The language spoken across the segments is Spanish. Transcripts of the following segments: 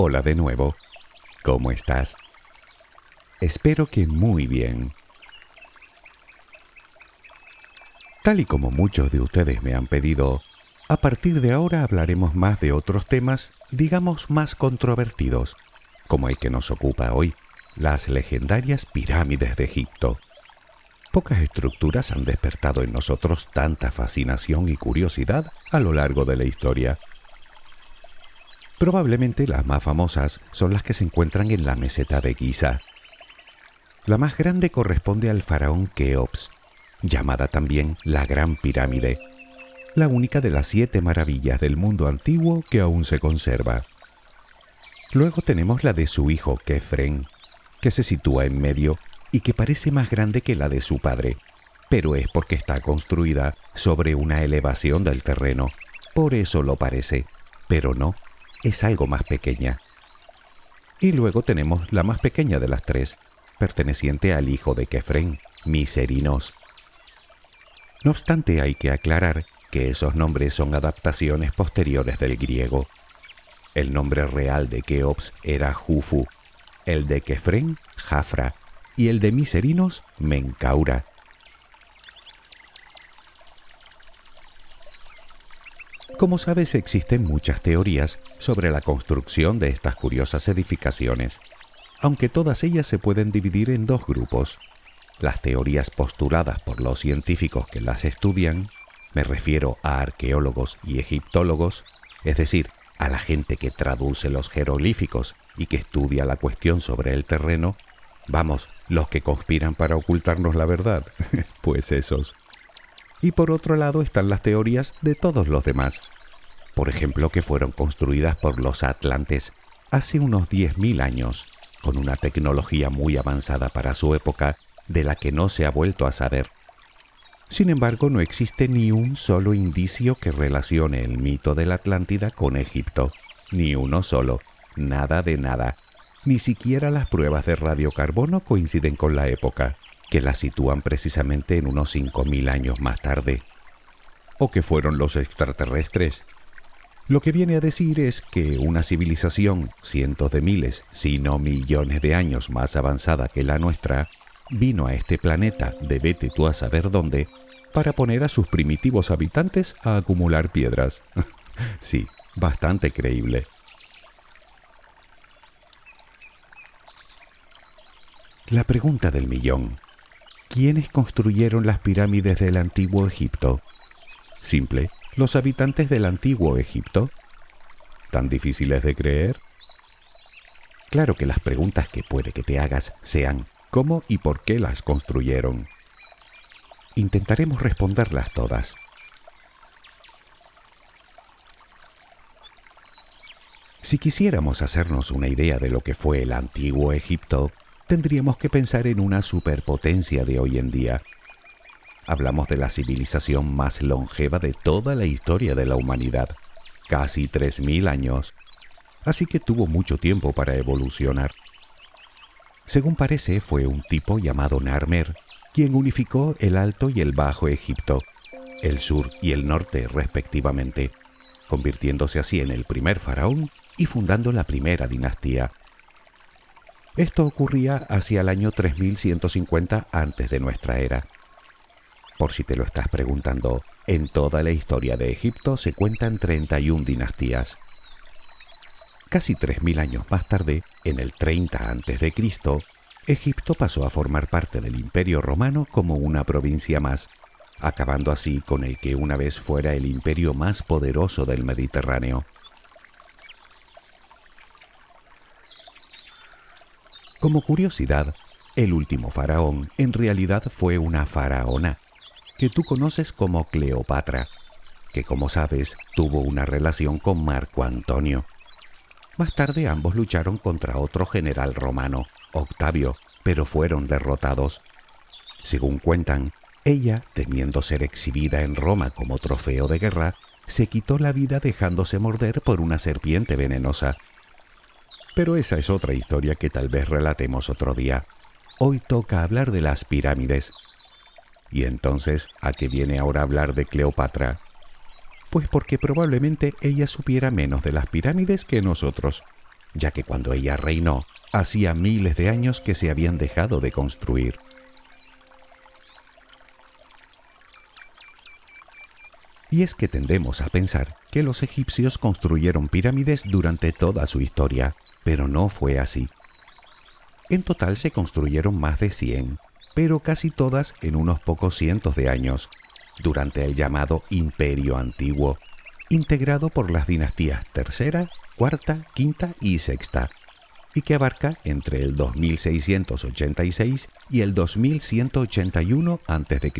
Hola de nuevo. ¿Cómo estás? Espero que muy bien. Tal y como muchos de ustedes me han pedido, a partir de ahora hablaremos más de otros temas, digamos, más controvertidos, como el que nos ocupa hoy, las legendarias pirámides de Egipto. Pocas estructuras han despertado en nosotros tanta fascinación y curiosidad a lo largo de la historia. Probablemente las más famosas son las que se encuentran en la meseta de Giza. La más grande corresponde al faraón Keops, llamada también la Gran Pirámide, la única de las siete maravillas del mundo antiguo que aún se conserva. Luego tenemos la de su hijo Kefren, que se sitúa en medio y que parece más grande que la de su padre, pero es porque está construida sobre una elevación del terreno. Por eso lo parece, pero no, es algo más pequeña. Y luego tenemos la más pequeña de las tres, perteneciente al hijo de Kefren, Miserinos. No obstante, hay que aclarar que esos nombres son adaptaciones posteriores del griego. El nombre real de Keops era Jufu, el de Kefren, Jafra, y el de Miserinos, Mencaura. Como sabes, existen muchas teorías sobre la construcción de estas curiosas edificaciones, aunque todas ellas se pueden dividir en dos grupos. Las teorías postuladas por los científicos que las estudian, me refiero a arqueólogos y egiptólogos, es decir, a la gente que traduce los jeroglíficos y que estudia la cuestión sobre el terreno, Vamos, los que conspiran para ocultarnos la verdad, pues esos. Y por otro lado están las teorías de todos los demás. Por ejemplo, que fueron construidas por los atlantes hace unos 10.000 años, con una tecnología muy avanzada para su época, de la que no se ha vuelto a saber. Sin embargo, no existe ni un solo indicio que relacione el mito de la Atlántida con Egipto. Ni uno solo. Nada de nada. Ni siquiera las pruebas de radiocarbono coinciden con la época, que la sitúan precisamente en unos 5.000 años más tarde. O que fueron los extraterrestres. Lo que viene a decir es que una civilización cientos de miles, si no millones de años más avanzada que la nuestra, vino a este planeta de vete tú a saber dónde, para poner a sus primitivos habitantes a acumular piedras. sí, bastante creíble. La pregunta del millón. ¿Quiénes construyeron las pirámides del antiguo Egipto? Simple, los habitantes del antiguo Egipto. ¿Tan difíciles de creer? Claro que las preguntas que puede que te hagas sean ¿cómo y por qué las construyeron? Intentaremos responderlas todas. Si quisiéramos hacernos una idea de lo que fue el antiguo Egipto, tendríamos que pensar en una superpotencia de hoy en día. Hablamos de la civilización más longeva de toda la historia de la humanidad, casi 3.000 años, así que tuvo mucho tiempo para evolucionar. Según parece, fue un tipo llamado Narmer quien unificó el Alto y el Bajo Egipto, el sur y el norte respectivamente, convirtiéndose así en el primer faraón y fundando la primera dinastía. Esto ocurría hacia el año 3150 antes de nuestra era. Por si te lo estás preguntando, en toda la historia de Egipto se cuentan 31 dinastías. Casi 3.000 años más tarde, en el 30 a.C., Egipto pasó a formar parte del Imperio Romano como una provincia más, acabando así con el que una vez fuera el imperio más poderoso del Mediterráneo. Como curiosidad, el último faraón en realidad fue una faraona, que tú conoces como Cleopatra, que como sabes tuvo una relación con Marco Antonio. Más tarde ambos lucharon contra otro general romano, Octavio, pero fueron derrotados. Según cuentan, ella, temiendo ser exhibida en Roma como trofeo de guerra, se quitó la vida dejándose morder por una serpiente venenosa pero esa es otra historia que tal vez relatemos otro día. Hoy toca hablar de las pirámides. ¿Y entonces a qué viene ahora hablar de Cleopatra? Pues porque probablemente ella supiera menos de las pirámides que nosotros. ya que cuando ella reinó, hacía miles de años que se habían dejado de construir. Y es que tendemos a pensar que los egipcios construyeron pirámides durante toda su historia, pero no fue así. En total se construyeron más de 100, pero casi todas en unos pocos cientos de años, durante el llamado Imperio Antiguo, integrado por las dinastías tercera, cuarta, quinta y sexta, y que abarca entre el 2686 y el 2181 a.C.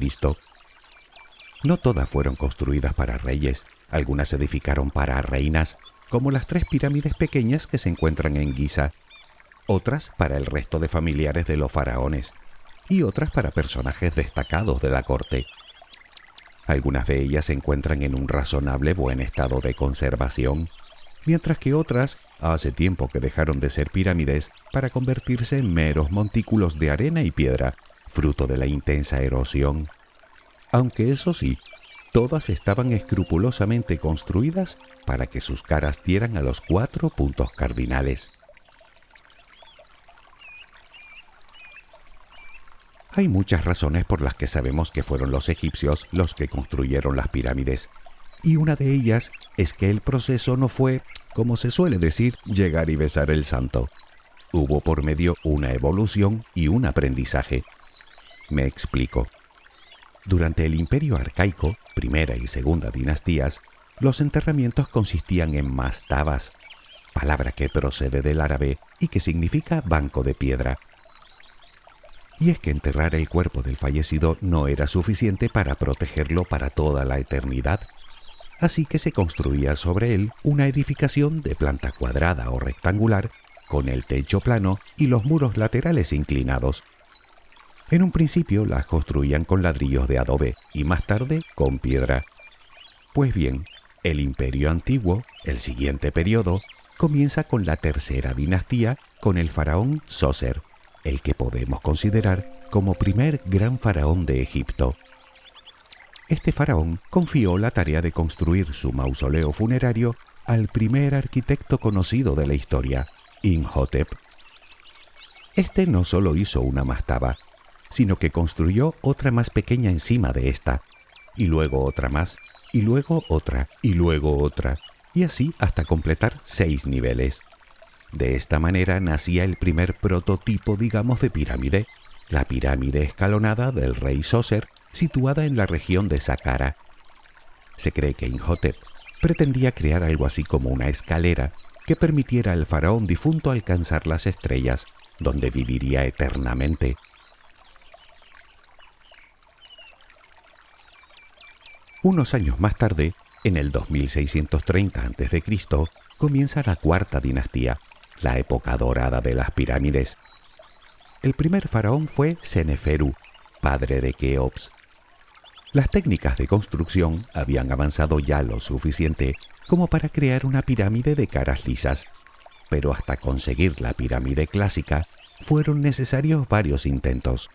No todas fueron construidas para reyes, algunas se edificaron para reinas, como las tres pirámides pequeñas que se encuentran en Giza, otras para el resto de familiares de los faraones, y otras para personajes destacados de la corte. Algunas de ellas se encuentran en un razonable buen estado de conservación, mientras que otras hace tiempo que dejaron de ser pirámides para convertirse en meros montículos de arena y piedra, fruto de la intensa erosión. Aunque eso sí, todas estaban escrupulosamente construidas para que sus caras dieran a los cuatro puntos cardinales. Hay muchas razones por las que sabemos que fueron los egipcios los que construyeron las pirámides, y una de ellas es que el proceso no fue, como se suele decir, llegar y besar el santo. Hubo por medio una evolución y un aprendizaje. Me explico. Durante el imperio arcaico, primera y segunda dinastías, los enterramientos consistían en mastabas, palabra que procede del árabe y que significa banco de piedra. Y es que enterrar el cuerpo del fallecido no era suficiente para protegerlo para toda la eternidad, así que se construía sobre él una edificación de planta cuadrada o rectangular, con el techo plano y los muros laterales inclinados, en un principio las construían con ladrillos de adobe y más tarde con piedra. Pues bien, el imperio antiguo, el siguiente periodo, comienza con la tercera dinastía con el faraón Sócer, el que podemos considerar como primer gran faraón de Egipto. Este faraón confió la tarea de construir su mausoleo funerario al primer arquitecto conocido de la historia, Imhotep. Este no solo hizo una mastaba, sino que construyó otra más pequeña encima de esta, y luego otra más, y luego otra, y luego otra, y así hasta completar seis niveles. De esta manera nacía el primer prototipo, digamos, de pirámide, la pirámide escalonada del rey Sócer, situada en la región de Saqqara. Se cree que Imhotep pretendía crear algo así como una escalera que permitiera al faraón difunto alcanzar las estrellas, donde viviría eternamente. Unos años más tarde, en el 2630 a.C., comienza la cuarta dinastía, la época dorada de las pirámides. El primer faraón fue Seneferu, padre de Keops. Las técnicas de construcción habían avanzado ya lo suficiente como para crear una pirámide de caras lisas, pero hasta conseguir la pirámide clásica fueron necesarios varios intentos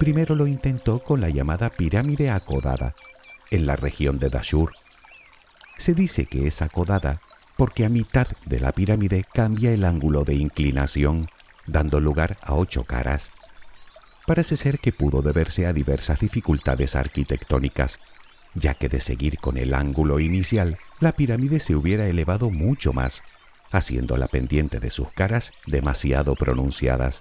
primero lo intentó con la llamada pirámide acodada, en la región de Dashur. Se dice que es acodada porque a mitad de la pirámide cambia el ángulo de inclinación, dando lugar a ocho caras. Parece ser que pudo deberse a diversas dificultades arquitectónicas, ya que de seguir con el ángulo inicial, la pirámide se hubiera elevado mucho más, haciendo la pendiente de sus caras demasiado pronunciadas.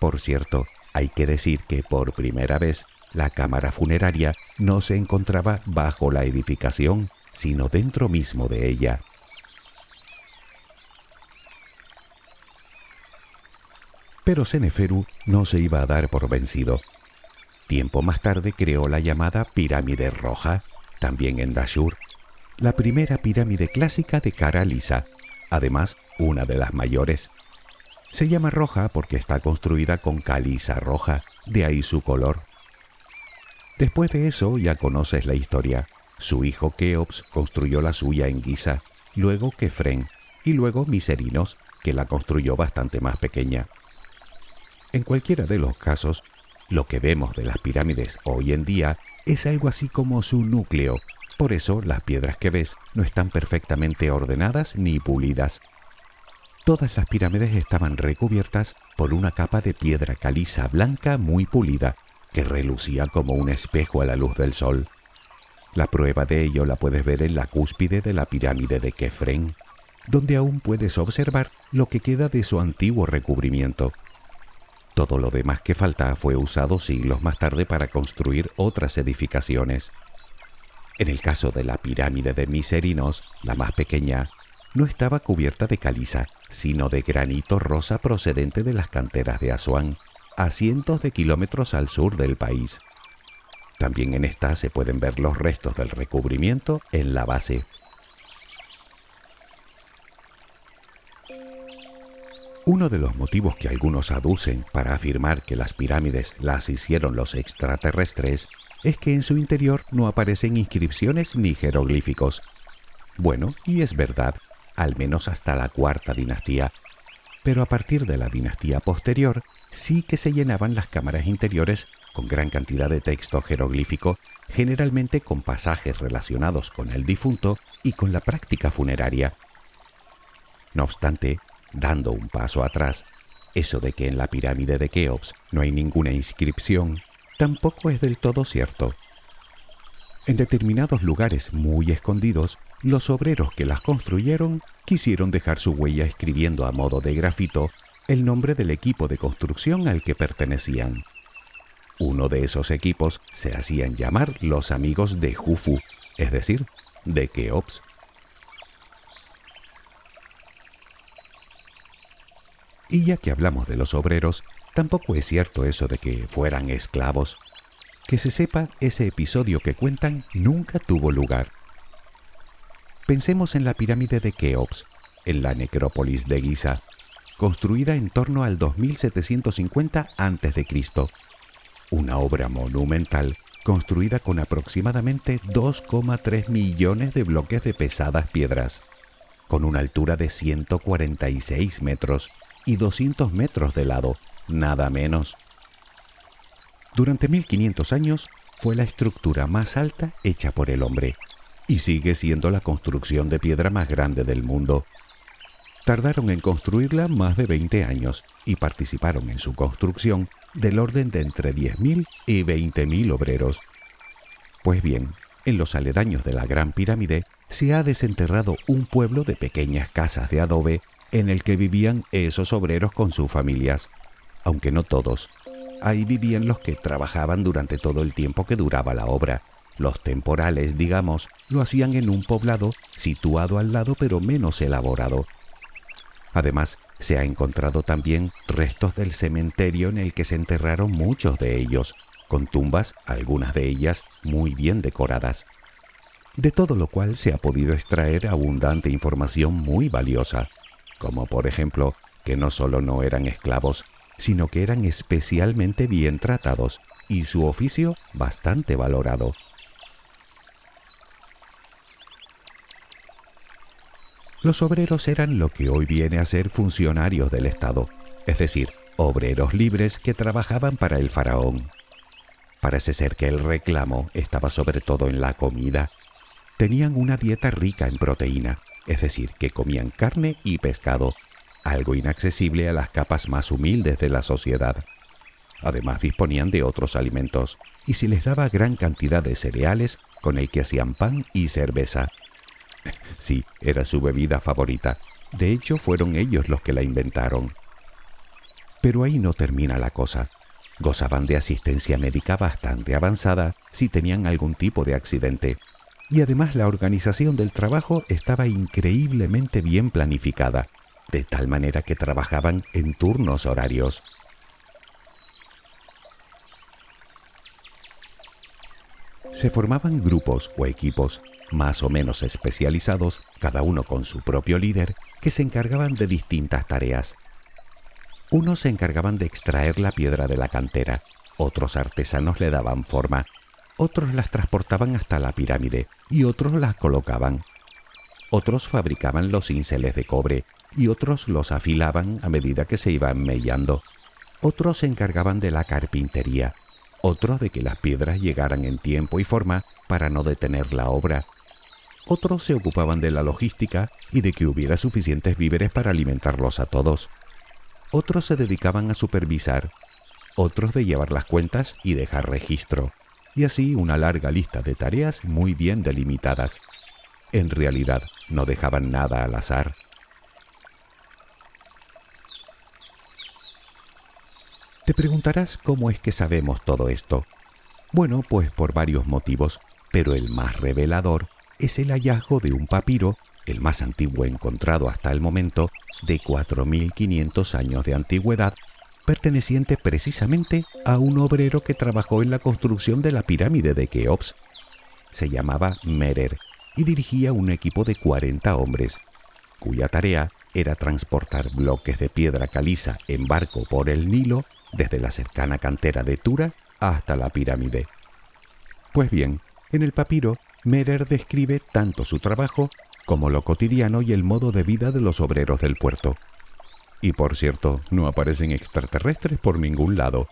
Por cierto, hay que decir que por primera vez la cámara funeraria no se encontraba bajo la edificación, sino dentro mismo de ella. Pero Seneferu no se iba a dar por vencido. Tiempo más tarde creó la llamada Pirámide Roja, también en Dashur, la primera pirámide clásica de cara lisa, además una de las mayores. Se llama roja porque está construida con caliza roja, de ahí su color. Después de eso ya conoces la historia. Su hijo Keops construyó la suya en Giza, luego Kefren y luego Miserinos, que la construyó bastante más pequeña. En cualquiera de los casos, lo que vemos de las pirámides hoy en día es algo así como su núcleo. Por eso las piedras que ves no están perfectamente ordenadas ni pulidas, Todas las pirámides estaban recubiertas por una capa de piedra caliza blanca muy pulida que relucía como un espejo a la luz del sol. La prueba de ello la puedes ver en la cúspide de la pirámide de Kefren, donde aún puedes observar lo que queda de su antiguo recubrimiento. Todo lo demás que falta fue usado siglos más tarde para construir otras edificaciones. En el caso de la pirámide de Miserinos, la más pequeña, no estaba cubierta de caliza, sino de granito rosa procedente de las canteras de Asuán, a cientos de kilómetros al sur del país. También en esta se pueden ver los restos del recubrimiento en la base. Uno de los motivos que algunos aducen para afirmar que las pirámides las hicieron los extraterrestres es que en su interior no aparecen inscripciones ni jeroglíficos. Bueno, y es verdad, al menos hasta la cuarta dinastía, pero a partir de la dinastía posterior sí que se llenaban las cámaras interiores con gran cantidad de texto jeroglífico, generalmente con pasajes relacionados con el difunto y con la práctica funeraria. No obstante, dando un paso atrás, eso de que en la pirámide de Keops no hay ninguna inscripción, tampoco es del todo cierto. En determinados lugares muy escondidos, los obreros que las construyeron quisieron dejar su huella escribiendo a modo de grafito el nombre del equipo de construcción al que pertenecían. Uno de esos equipos se hacían llamar los amigos de Jufu, es decir, de Keops. Y ya que hablamos de los obreros, tampoco es cierto eso de que fueran esclavos. Que se sepa, ese episodio que cuentan nunca tuvo lugar. Pensemos en la pirámide de Keops, en la necrópolis de Giza, construida en torno al 2750 a.C. Una obra monumental construida con aproximadamente 2,3 millones de bloques de pesadas piedras, con una altura de 146 metros y 200 metros de lado, nada menos. Durante 1500 años fue la estructura más alta hecha por el hombre y sigue siendo la construcción de piedra más grande del mundo. Tardaron en construirla más de 20 años y participaron en su construcción del orden de entre 10.000 y 20.000 obreros. Pues bien, en los aledaños de la Gran Pirámide se ha desenterrado un pueblo de pequeñas casas de adobe en el que vivían esos obreros con sus familias, aunque no todos, Ahí vivían los que trabajaban durante todo el tiempo que duraba la obra. Los temporales, digamos, lo hacían en un poblado situado al lado pero menos elaborado. Además, se ha encontrado también restos del cementerio en el que se enterraron muchos de ellos, con tumbas, algunas de ellas muy bien decoradas. De todo lo cual se ha podido extraer abundante información muy valiosa, como por ejemplo que no solo no eran esclavos, sino que eran especialmente bien tratados y su oficio bastante valorado. Los obreros eran lo que hoy viene a ser funcionarios del Estado, es decir, obreros libres que trabajaban para el faraón. Parece ser que el reclamo estaba sobre todo en la comida. Tenían una dieta rica en proteína, es decir, que comían carne y pescado, algo inaccesible a las capas más humildes de la sociedad. Además disponían de otros alimentos y se les daba gran cantidad de cereales con el que hacían pan y cerveza. Sí, era su bebida favorita. De hecho, fueron ellos los que la inventaron. Pero ahí no termina la cosa. Gozaban de asistencia médica bastante avanzada si tenían algún tipo de accidente. Y además la organización del trabajo estaba increíblemente bien planificada de tal manera que trabajaban en turnos horarios. Se formaban grupos o equipos más o menos especializados, cada uno con su propio líder, que se encargaban de distintas tareas. Unos se encargaban de extraer la piedra de la cantera, otros artesanos le daban forma, otros las transportaban hasta la pirámide y otros las colocaban. Otros fabricaban los cinceles de cobre y otros los afilaban a medida que se iban mellando. Otros se encargaban de la carpintería, otros de que las piedras llegaran en tiempo y forma para no detener la obra. Otros se ocupaban de la logística y de que hubiera suficientes víveres para alimentarlos a todos. Otros se dedicaban a supervisar, otros de llevar las cuentas y dejar registro, y así una larga lista de tareas muy bien delimitadas. En realidad no dejaban nada al azar. Te preguntarás cómo es que sabemos todo esto. Bueno, pues por varios motivos, pero el más revelador es el hallazgo de un papiro, el más antiguo encontrado hasta el momento, de 4.500 años de antigüedad, perteneciente precisamente a un obrero que trabajó en la construcción de la pirámide de Keops. Se llamaba Merer y dirigía un equipo de 40 hombres, cuya tarea era transportar bloques de piedra caliza en barco por el Nilo desde la cercana cantera de Tura hasta la pirámide. Pues bien, en el papiro, Merer describe tanto su trabajo como lo cotidiano y el modo de vida de los obreros del puerto. Y por cierto, no aparecen extraterrestres por ningún lado.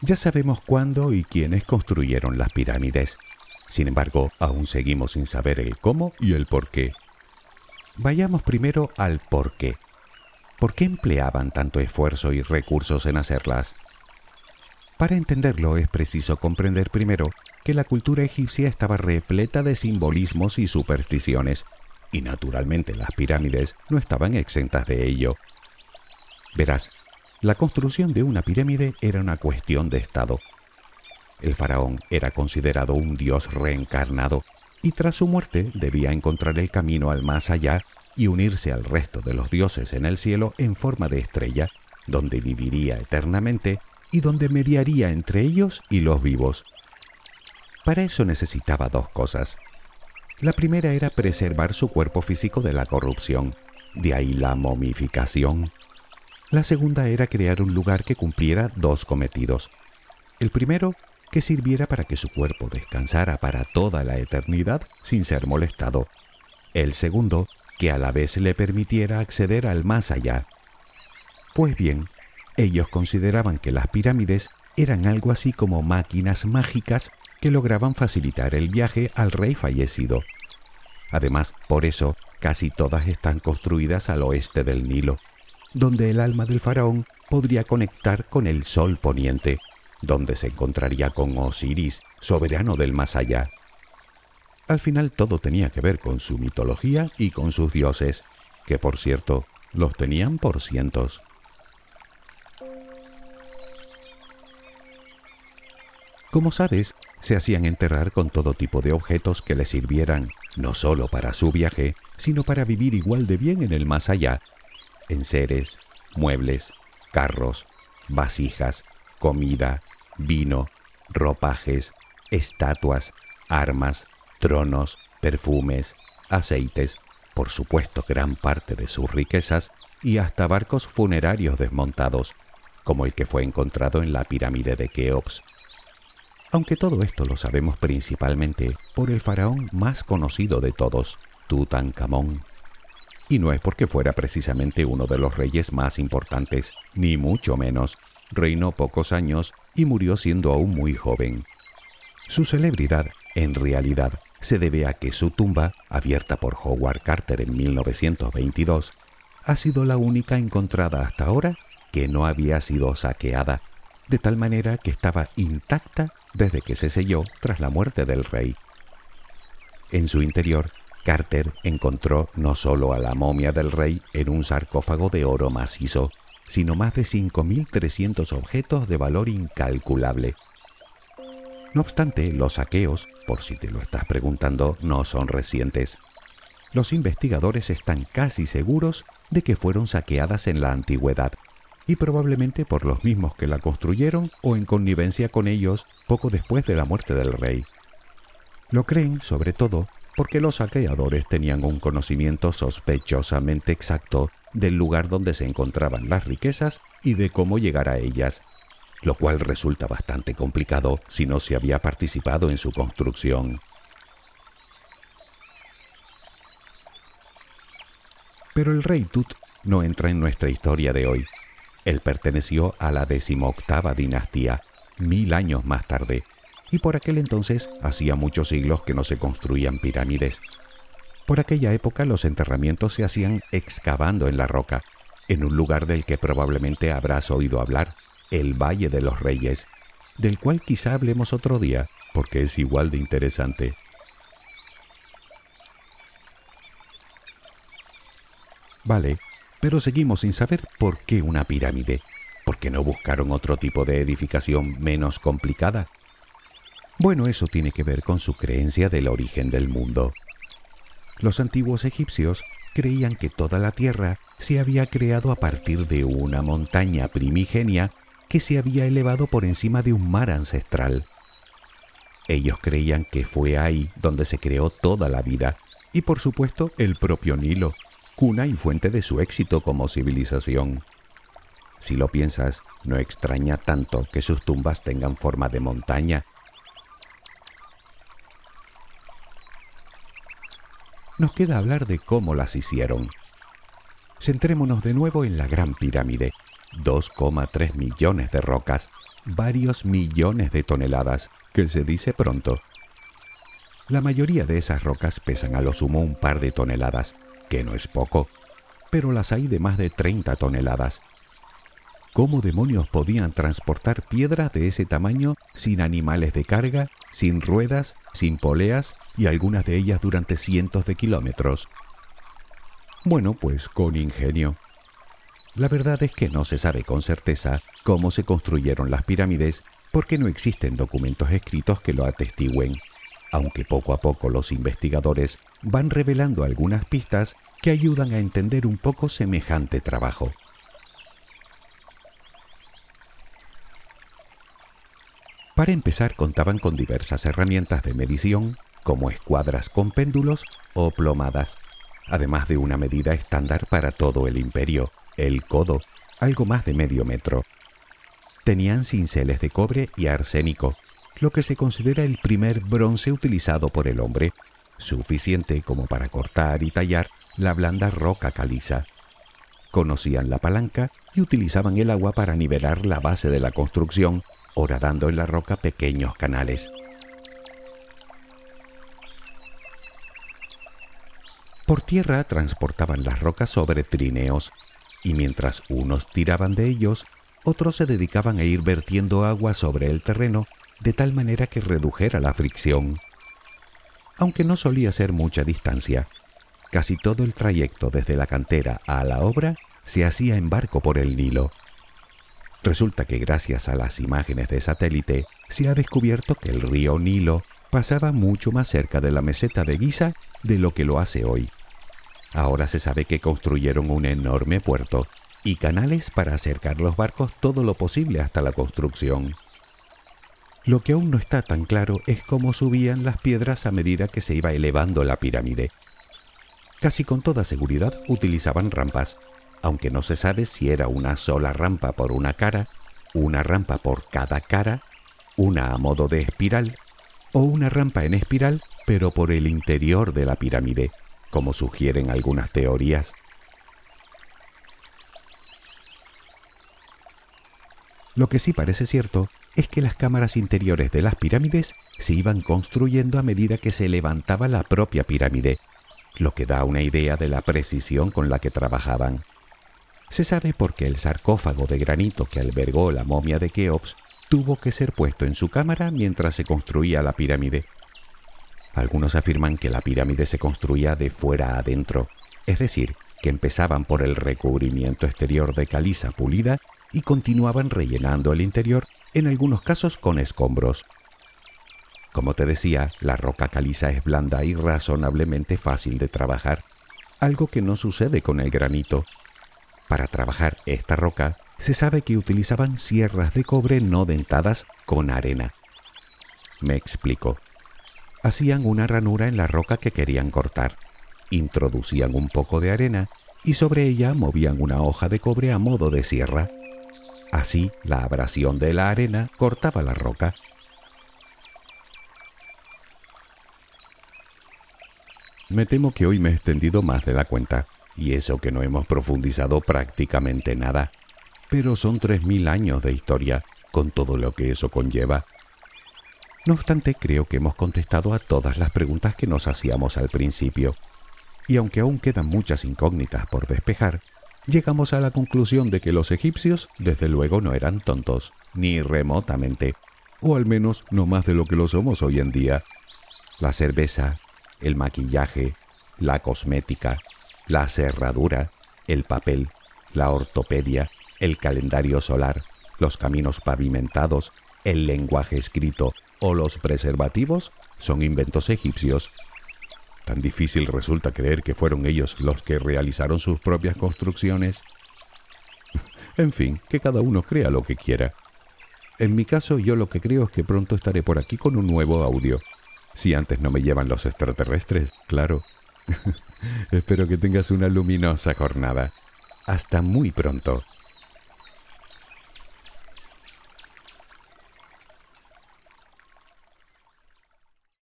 Ya sabemos cuándo y quiénes construyeron las pirámides. Sin embargo, aún seguimos sin saber el cómo y el por qué. Vayamos primero al por qué. ¿Por qué empleaban tanto esfuerzo y recursos en hacerlas? Para entenderlo es preciso comprender primero que la cultura egipcia estaba repleta de simbolismos y supersticiones, y naturalmente las pirámides no estaban exentas de ello. Verás, la construcción de una pirámide era una cuestión de Estado. El faraón era considerado un dios reencarnado y tras su muerte debía encontrar el camino al más allá y unirse al resto de los dioses en el cielo en forma de estrella, donde viviría eternamente y donde mediaría entre ellos y los vivos. Para eso necesitaba dos cosas. La primera era preservar su cuerpo físico de la corrupción, de ahí la momificación. La segunda era crear un lugar que cumpliera dos cometidos. El primero, que sirviera para que su cuerpo descansara para toda la eternidad sin ser molestado. El segundo, que a la vez le permitiera acceder al más allá. Pues bien, ellos consideraban que las pirámides eran algo así como máquinas mágicas que lograban facilitar el viaje al rey fallecido. Además, por eso, casi todas están construidas al oeste del Nilo, donde el alma del faraón podría conectar con el sol poniente, donde se encontraría con Osiris, soberano del más allá. Al final todo tenía que ver con su mitología y con sus dioses, que por cierto, los tenían por cientos. Como sabes, se hacían enterrar con todo tipo de objetos que les sirvieran no solo para su viaje, sino para vivir igual de bien en el más allá, en seres, muebles, carros, vasijas, comida, vino, ropajes, estatuas, armas, tronos, perfumes, aceites, por supuesto gran parte de sus riquezas y hasta barcos funerarios desmontados, como el que fue encontrado en la pirámide de Keops. Aunque todo esto lo sabemos principalmente por el faraón más conocido de todos, Tutankamón. Y no es porque fuera precisamente uno de los reyes más importantes, ni mucho menos. Reinó pocos años y murió siendo aún muy joven. Su celebridad, en realidad, se debe a que su tumba, abierta por Howard Carter en 1922, ha sido la única encontrada hasta ahora que no había sido saqueada, de tal manera que estaba intacta desde que se selló tras la muerte del rey. En su interior Carter encontró no solo a la momia del rey en un sarcófago de oro macizo, sino más de 5.300 objetos de valor incalculable. No obstante, los saqueos, por si te lo estás preguntando, no son recientes. Los investigadores están casi seguros de que fueron saqueadas en la antigüedad, y probablemente por los mismos que la construyeron o en connivencia con ellos poco después de la muerte del rey. Lo creen, sobre todo, porque los saqueadores tenían un conocimiento sospechosamente exacto del lugar donde se encontraban las riquezas y de cómo llegar a ellas, lo cual resulta bastante complicado si no se había participado en su construcción. Pero el rey Tut no entra en nuestra historia de hoy. Él perteneció a la decimoctava dinastía, mil años más tarde, y por aquel entonces hacía muchos siglos que no se construían pirámides. Por aquella época los enterramientos se hacían excavando en la roca, en un lugar del que probablemente habrás oído hablar, el Valle de los Reyes, del cual quizá hablemos otro día, porque es igual de interesante. Vale, pero seguimos sin saber por qué una pirámide. ¿Por qué no buscaron otro tipo de edificación menos complicada? Bueno, eso tiene que ver con su creencia del origen del mundo. Los antiguos egipcios creían que toda la tierra se había creado a partir de una montaña primigenia que se había elevado por encima de un mar ancestral. Ellos creían que fue ahí donde se creó toda la vida y por supuesto el propio Nilo, cuna y fuente de su éxito como civilización. Si lo piensas, no extraña tanto que sus tumbas tengan forma de montaña. Nos queda hablar de cómo las hicieron. Centrémonos de nuevo en la Gran Pirámide. 2,3 millones de rocas, varios millones de toneladas, que se dice pronto. La mayoría de esas rocas pesan a lo sumo un par de toneladas, que no es poco, pero las hay de más de 30 toneladas. ¿Cómo demonios podían transportar piedras de ese tamaño sin animales de carga, sin ruedas, sin poleas y algunas de ellas durante cientos de kilómetros? Bueno, pues con ingenio. La verdad es que no se sabe con certeza cómo se construyeron las pirámides porque no existen documentos escritos que lo atestigüen aunque poco a poco los investigadores van revelando algunas pistas que ayudan a entender un poco semejante trabajo. Para empezar contaban con diversas herramientas de medición, como escuadras con péndulos o plomadas, además de una medida estándar para todo el imperio, el codo, algo más de medio metro. Tenían cinceles de cobre y arsénico, lo que se considera el primer bronce utilizado por el hombre, suficiente como para cortar y tallar la blanda roca caliza. Conocían la palanca y utilizaban el agua para nivelar la base de la construcción, horadando en la roca pequeños canales. Por tierra transportaban las rocas sobre trineos, y mientras unos tiraban de ellos, otros se dedicaban a ir vertiendo agua sobre el terreno de tal manera que redujera la fricción. Aunque no solía ser mucha distancia, casi todo el trayecto desde la cantera a la obra se hacía en barco por el Nilo. Resulta que gracias a las imágenes de satélite se ha descubierto que el río Nilo pasaba mucho más cerca de la meseta de Giza de lo que lo hace hoy. Ahora se sabe que construyeron un enorme puerto y canales para acercar los barcos todo lo posible hasta la construcción. Lo que aún no está tan claro es cómo subían las piedras a medida que se iba elevando la pirámide. Casi con toda seguridad utilizaban rampas, aunque no se sabe si era una sola rampa por una cara, una rampa por cada cara, una a modo de espiral, o una rampa en espiral pero por el interior de la pirámide, como sugieren algunas teorías. Lo que sí parece cierto es que las cámaras interiores de las pirámides se iban construyendo a medida que se levantaba la propia pirámide, lo que da una idea de la precisión con la que trabajaban. Se sabe porque el sarcófago de granito que albergó la momia de Keops tuvo que ser puesto en su cámara mientras se construía la pirámide. Algunos afirman que la pirámide se construía de fuera adentro, es decir, que empezaban por el recubrimiento exterior de caliza pulida y continuaban rellenando el interior en algunos casos con escombros. Como te decía, la roca caliza es blanda y razonablemente fácil de trabajar, algo que no sucede con el granito. Para trabajar esta roca, se sabe que utilizaban sierras de cobre no dentadas con arena. Me explico. Hacían una ranura en la roca que querían cortar, introducían un poco de arena y sobre ella movían una hoja de cobre a modo de sierra. Así, la abrasión de la arena cortaba la roca. Me temo que hoy me he extendido más de la cuenta, y eso que no hemos profundizado prácticamente nada. Pero son tres mil años de historia, con todo lo que eso conlleva. No obstante, creo que hemos contestado a todas las preguntas que nos hacíamos al principio. Y aunque aún quedan muchas incógnitas por despejar, llegamos a la conclusión de que los egipcios desde luego no eran tontos, ni remotamente, o al menos no más de lo que lo somos hoy en día. La cerveza, el maquillaje, la cosmética, la cerradura, el papel, la ortopedia, el calendario solar, los caminos pavimentados, el lenguaje escrito o los preservativos son inventos egipcios. Tan difícil resulta creer que fueron ellos los que realizaron sus propias construcciones. en fin, que cada uno crea lo que quiera. En mi caso, yo lo que creo es que pronto estaré por aquí con un nuevo audio. Si antes no me llevan los extraterrestres, claro. Espero que tengas una luminosa jornada. Hasta muy pronto.